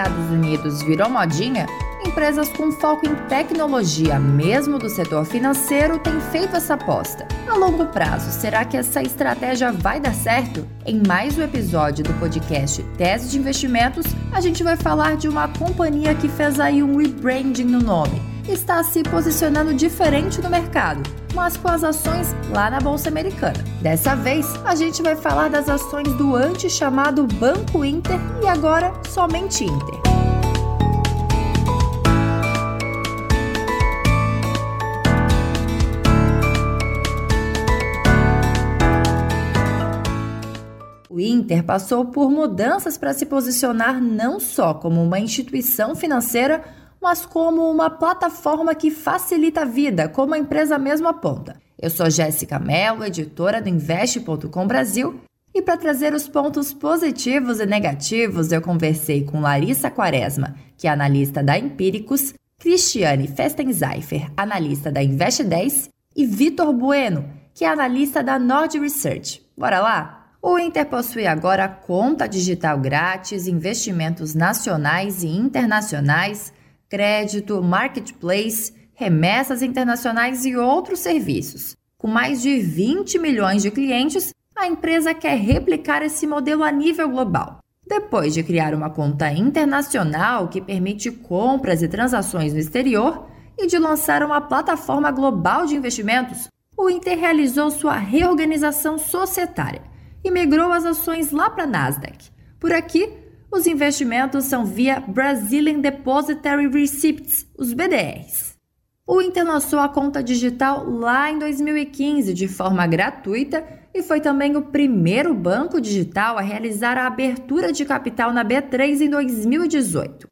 Estados Unidos virou modinha, empresas com foco em tecnologia, mesmo do setor financeiro, têm feito essa aposta. A longo prazo, será que essa estratégia vai dar certo? Em mais um episódio do podcast Tese de Investimentos, a gente vai falar de uma companhia que fez aí um rebranding no nome. Está se posicionando diferente no mercado, mas com as ações lá na Bolsa Americana. Dessa vez, a gente vai falar das ações do antes chamado Banco Inter e agora somente Inter. O Inter passou por mudanças para se posicionar não só como uma instituição financeira, mas como uma plataforma que facilita a vida, como a empresa mesmo aponta. Eu sou Jéssica Mello, editora do Investe.com Brasil, e para trazer os pontos positivos e negativos, eu conversei com Larissa Quaresma, que é analista da Empíricos, Cristiane Festenzeifer, analista da Invest 10, e Vitor Bueno, que é analista da Nord Research. Bora lá? O Inter possui agora conta digital grátis, investimentos nacionais e internacionais, crédito, marketplace, remessas internacionais e outros serviços. Com mais de 20 milhões de clientes, a empresa quer replicar esse modelo a nível global. Depois de criar uma conta internacional que permite compras e transações no exterior e de lançar uma plataforma global de investimentos, o Inter realizou sua reorganização societária e migrou as ações lá para a Nasdaq. Por aqui, os investimentos são via Brazilian Depositary Receipts, os BDRs. O Inter lançou a conta digital lá em 2015 de forma gratuita e foi também o primeiro banco digital a realizar a abertura de capital na B3 em 2018.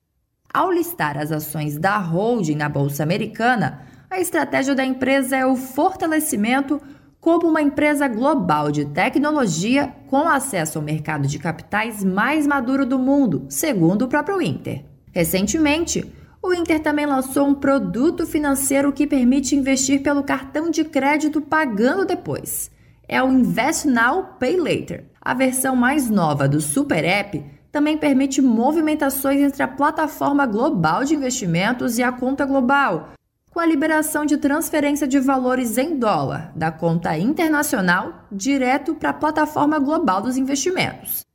Ao listar as ações da holding na Bolsa Americana, a estratégia da empresa é o fortalecimento como uma empresa global de tecnologia com acesso ao mercado de capitais mais maduro do mundo, segundo o próprio Inter. Recentemente, o Inter também lançou um produto financeiro que permite investir pelo cartão de crédito pagando depois. É o Invest Now Pay Later. A versão mais nova do Super App também permite movimentações entre a plataforma global de investimentos e a conta global, com a liberação de transferência de valores em dólar da conta internacional direto para a plataforma global dos investimentos.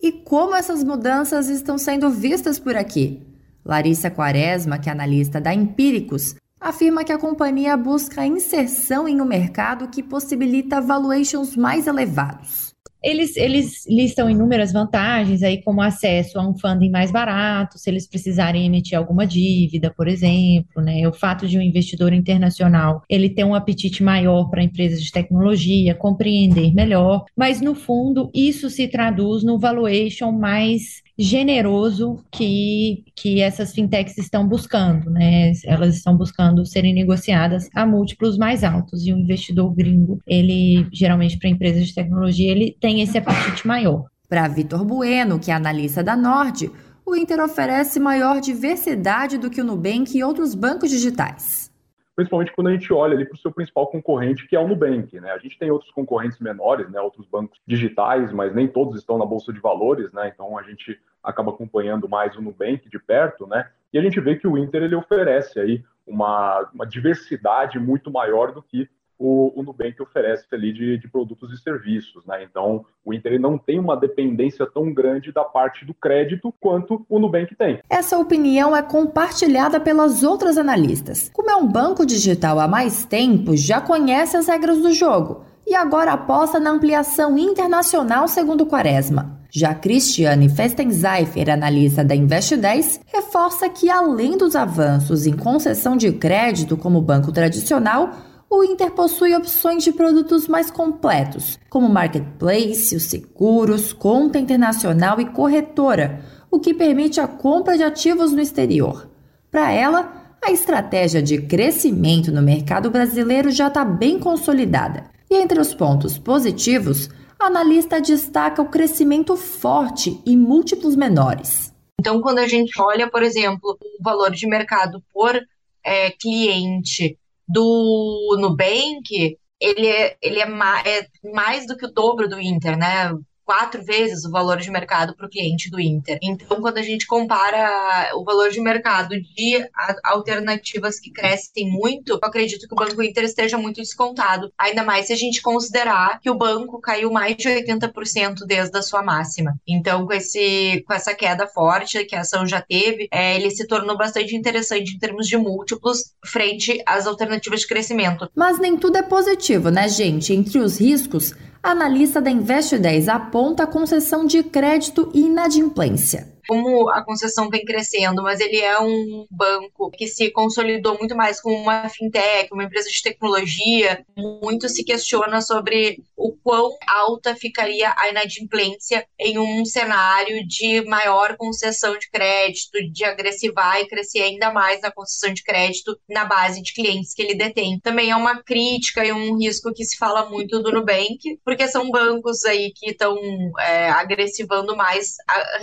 E como essas mudanças estão sendo vistas por aqui? Larissa Quaresma, que é analista da Empíricos, afirma que a companhia busca inserção em um mercado que possibilita valuations mais elevados. Eles, eles listam inúmeras vantagens aí, como acesso a um funding mais barato, se eles precisarem emitir alguma dívida, por exemplo, né? O fato de um investidor internacional ele ter um apetite maior para empresas de tecnologia, compreender melhor, mas no fundo isso se traduz no valuation mais generoso que, que essas fintechs estão buscando, né? Elas estão buscando serem negociadas a múltiplos mais altos e o investidor gringo, ele geralmente para empresas de tecnologia, ele tem esse apetite maior. Para Vitor Bueno, que é analista da Nord, o Inter oferece maior diversidade do que o Nubank e outros bancos digitais principalmente quando a gente olha ali para o seu principal concorrente, que é o Nubank. Né? A gente tem outros concorrentes menores, né? outros bancos digitais, mas nem todos estão na Bolsa de Valores, né? então a gente acaba acompanhando mais o Nubank de perto, né? e a gente vê que o Inter ele oferece aí uma, uma diversidade muito maior do que o, o Nubank oferece ali de, de, produtos e serviços, né? Então, o Inter não tem uma dependência tão grande da parte do crédito quanto o Nubank tem. Essa opinião é compartilhada pelas outras analistas. Como é um banco digital há mais tempo, já conhece as regras do jogo e agora aposta na ampliação internacional, segundo Quaresma. Já Cristiane Festenzeifer, analista da Invest10, reforça que além dos avanços em concessão de crédito como banco tradicional, o Inter possui opções de produtos mais completos, como marketplace, os seguros, conta internacional e corretora, o que permite a compra de ativos no exterior. Para ela, a estratégia de crescimento no mercado brasileiro já está bem consolidada. E entre os pontos positivos, a analista destaca o crescimento forte e múltiplos menores. Então, quando a gente olha, por exemplo, o valor de mercado por é, cliente do Nubank, ele é, ele é, mais, é mais do que o dobro do Inter, né? Quatro vezes o valor de mercado para o cliente do Inter. Então, quando a gente compara o valor de mercado de alternativas que crescem muito, eu acredito que o Banco Inter esteja muito descontado. Ainda mais se a gente considerar que o banco caiu mais de 80% desde a sua máxima. Então, com, esse, com essa queda forte que a ação já teve, é, ele se tornou bastante interessante em termos de múltiplos frente às alternativas de crescimento. Mas nem tudo é positivo, né, gente? Entre os riscos, analista da Invest 10 aponta concessão de crédito e inadimplência como a concessão vem crescendo, mas ele é um banco que se consolidou muito mais como uma fintech, uma empresa de tecnologia, muito se questiona sobre o quão alta ficaria a inadimplência em um cenário de maior concessão de crédito, de agressivar e crescer ainda mais na concessão de crédito na base de clientes que ele detém. Também é uma crítica e um risco que se fala muito do Nubank, porque são bancos aí que estão é, agressivando mais a,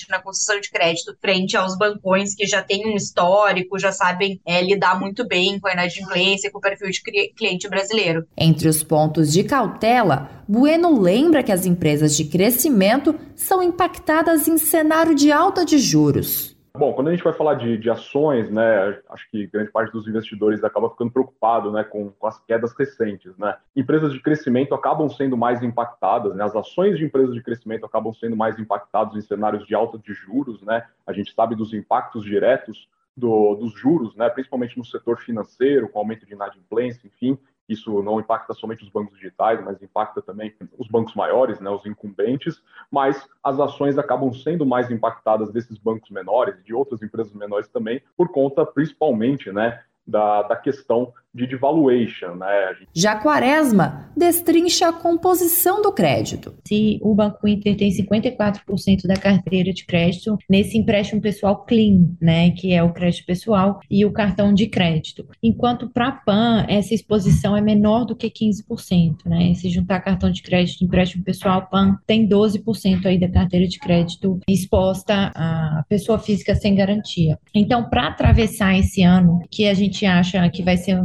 recentemente na concessão de crédito frente aos bancões que já têm um histórico, já sabem é, lidar muito bem com a inadimplência, com o perfil de cliente brasileiro. Entre os pontos de cautela, Bueno lembra que as empresas de crescimento são impactadas em cenário de alta de juros. Bom, quando a gente vai falar de, de, ações, né, acho que grande parte dos investidores acaba ficando preocupado né, com, com, as quedas recentes. Né? Empresas de crescimento acabam sendo mais impactadas, né? as ações de empresas de crescimento acabam sendo mais impactadas em cenários de alta de juros. Né? A gente sabe dos impactos diretos do, dos juros, né, principalmente no setor financeiro, com aumento de inadimplência, enfim, isso não impacta somente os bancos digitais, mas impacta também os bancos maiores, né, os incumbentes, mas as ações acabam sendo mais impactadas desses bancos menores e de outras empresas menores também, por conta principalmente né, da, da questão de devaluation, né? Já Quaresma destrincha a composição do crédito. Se o Banco Inter tem 54% da carteira de crédito nesse empréstimo pessoal clean, né, que é o crédito pessoal e o cartão de crédito. Enquanto para a PAN essa exposição é menor do que 15%, né? Se juntar cartão de crédito e empréstimo pessoal, PAN tem 12% aí da carteira de crédito exposta à pessoa física sem garantia. Então, para atravessar esse ano, que a gente acha que vai ser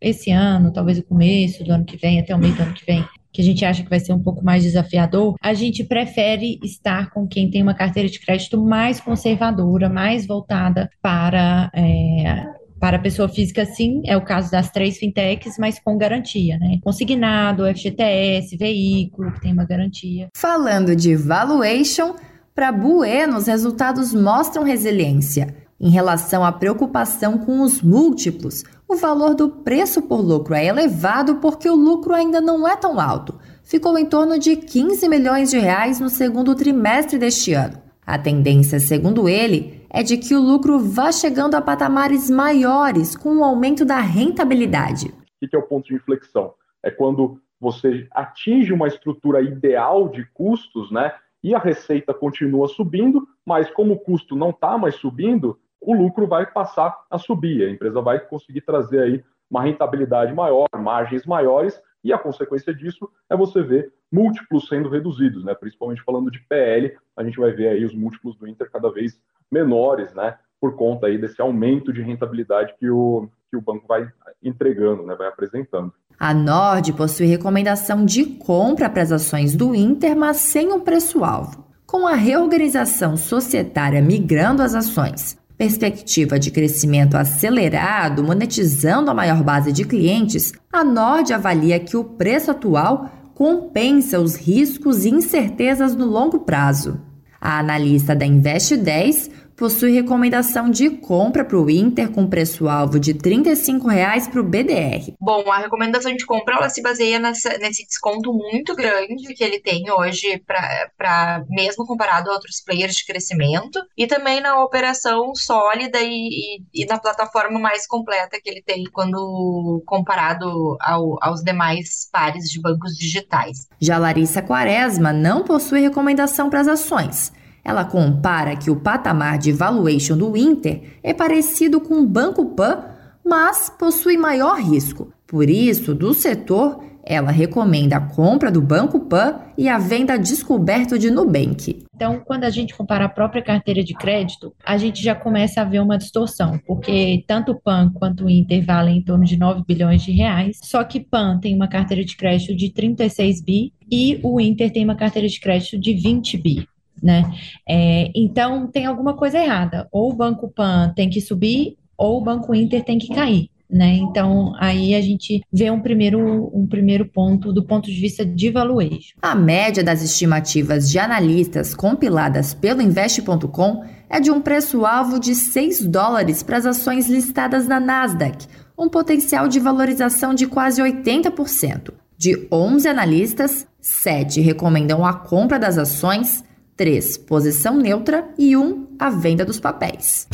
esse ano, talvez o começo do ano que vem, até o meio do ano que vem, que a gente acha que vai ser um pouco mais desafiador, a gente prefere estar com quem tem uma carteira de crédito mais conservadora, mais voltada para. É, para a pessoa física, sim, é o caso das três fintechs, mas com garantia, né? Consignado, FGTS, veículo, que tem uma garantia. Falando de valuation, para Bueno, os resultados mostram resiliência. Em relação à preocupação com os múltiplos, o valor do preço por lucro é elevado porque o lucro ainda não é tão alto. Ficou em torno de 15 milhões de reais no segundo trimestre deste ano. A tendência, segundo ele, é de que o lucro vá chegando a patamares maiores com o aumento da rentabilidade. O que é o ponto de inflexão? É quando você atinge uma estrutura ideal de custos, né? E a receita continua subindo, mas como o custo não está mais subindo, o lucro vai passar a subir, a empresa vai conseguir trazer aí uma rentabilidade maior, margens maiores, e a consequência disso é você ver múltiplos sendo reduzidos, né? Principalmente falando de PL, a gente vai ver aí os múltiplos do Inter cada vez menores, né? Por conta aí desse aumento de rentabilidade que o, que o banco vai entregando, né? Vai apresentando. A Nord possui recomendação de compra para as ações do Inter, mas sem um preço-alvo. Com a reorganização societária migrando as ações, perspectiva de crescimento acelerado, monetizando a maior base de clientes, a Nord avalia que o preço atual compensa os riscos e incertezas no longo prazo. A analista da Invest 10 possui recomendação de compra para o Inter com preço-alvo de R$ 35,00 para o BDR. Bom, a recomendação de compra ela se baseia nessa, nesse desconto muito grande que ele tem hoje, para mesmo comparado a outros players de crescimento, e também na operação sólida e, e, e na plataforma mais completa que ele tem quando comparado ao, aos demais pares de bancos digitais. Já Larissa Quaresma não possui recomendação para as ações. Ela compara que o patamar de valuation do Inter é parecido com o Banco Pan, mas possui maior risco. Por isso, do setor, Ela recomenda a compra do Banco Pan e a venda descoberto de Nubank. Então, quando a gente compara a própria carteira de crédito, a gente já começa a ver uma distorção, porque tanto o PAN quanto o Inter valem em torno de 9 bilhões de reais, só que PAN tem uma carteira de crédito de 36 bi e o Inter tem uma carteira de crédito de 20 bi. Né? É, então tem alguma coisa errada. Ou o Banco Pan tem que subir, ou o Banco Inter tem que cair. Né? Então, aí a gente vê um primeiro, um primeiro ponto do ponto de vista de valuation. A média das estimativas de analistas compiladas pelo Investe.com é de um preço-alvo de 6 dólares para as ações listadas na Nasdaq, um potencial de valorização de quase 80%. De 11 analistas, 7 recomendam a compra das ações, 3 posição neutra e 1 a venda dos papéis.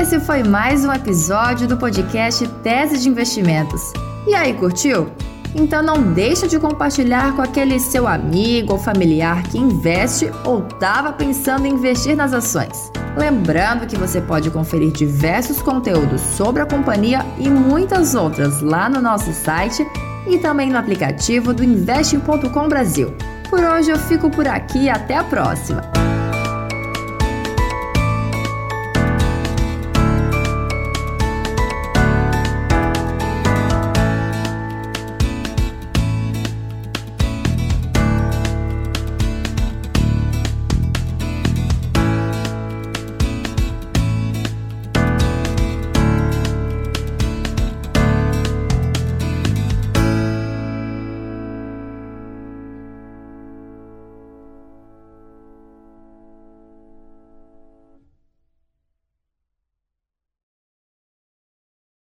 Esse foi mais um episódio do podcast Tese de Investimentos. E aí, curtiu? Então não deixa de compartilhar com aquele seu amigo ou familiar que investe ou estava pensando em investir nas ações. Lembrando que você pode conferir diversos conteúdos sobre a companhia e muitas outras lá no nosso site e também no aplicativo do Investing.com Brasil. Por hoje eu fico por aqui até a próxima!